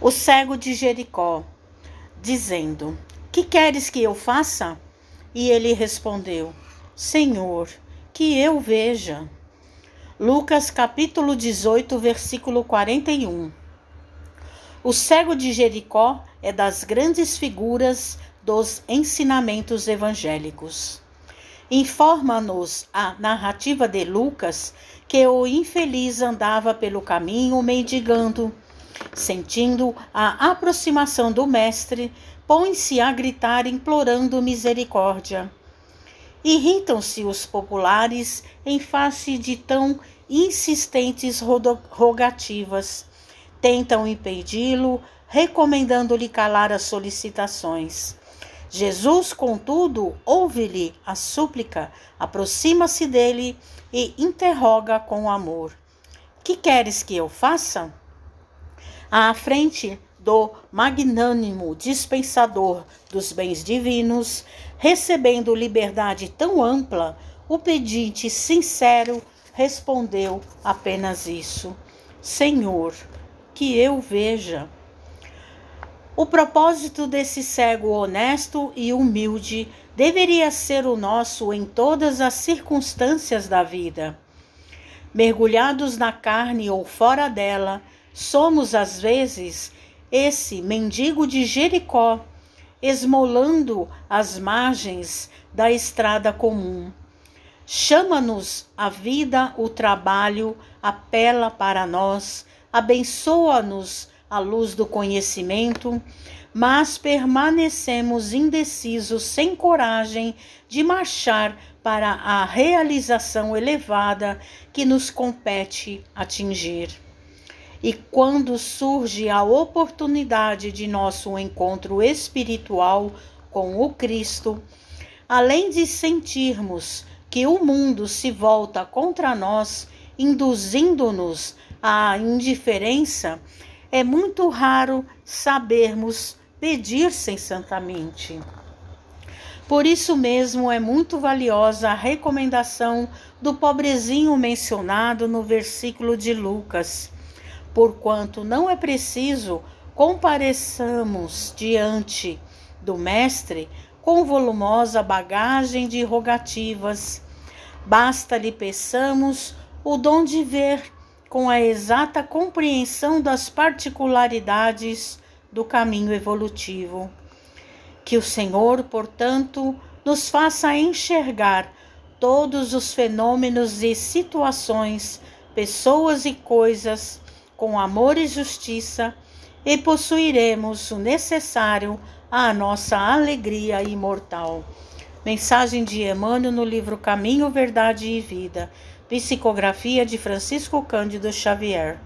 o cego de Jericó, dizendo: Que queres que eu faça? E ele respondeu: Senhor, que eu veja. Lucas capítulo 18, versículo 41. O cego de Jericó é das grandes figuras dos ensinamentos evangélicos. Informa-nos a narrativa de Lucas que o infeliz andava pelo caminho mendigando. Sentindo a aproximação do Mestre, põe-se a gritar implorando misericórdia. Irritam-se os populares em face de tão insistentes rogativas. Tentam impedi-lo, recomendando-lhe calar as solicitações. Jesus, contudo, ouve-lhe a súplica, aproxima-se dele e interroga com amor: Que queres que eu faça? À frente do magnânimo dispensador dos bens divinos, recebendo liberdade tão ampla, o pedinte sincero respondeu apenas isso: Senhor, que eu veja. O propósito desse cego honesto e humilde deveria ser o nosso em todas as circunstâncias da vida. Mergulhados na carne ou fora dela, somos às vezes esse mendigo de Jericó, esmolando as margens da estrada comum. Chama-nos a vida, o trabalho, apela para nós, abençoa-nos a luz do conhecimento, mas permanecemos indecisos, sem coragem de marchar para a realização elevada que nos compete atingir. E quando surge a oportunidade de nosso encontro espiritual com o Cristo, além de sentirmos que o mundo se volta contra nós, induzindo-nos à indiferença, é muito raro sabermos pedir sensatamente. Por isso mesmo é muito valiosa a recomendação do pobrezinho mencionado no versículo de Lucas porquanto não é preciso compareçamos diante do Mestre com volumosa bagagem de rogativas. Basta-lhe peçamos o dom de ver com a exata compreensão das particularidades do caminho evolutivo. Que o Senhor, portanto, nos faça enxergar todos os fenômenos e situações, pessoas e coisas com amor e justiça, e possuiremos o necessário à nossa alegria imortal. Mensagem de Emmanuel no livro Caminho, Verdade e Vida. Psicografia de Francisco Cândido Xavier.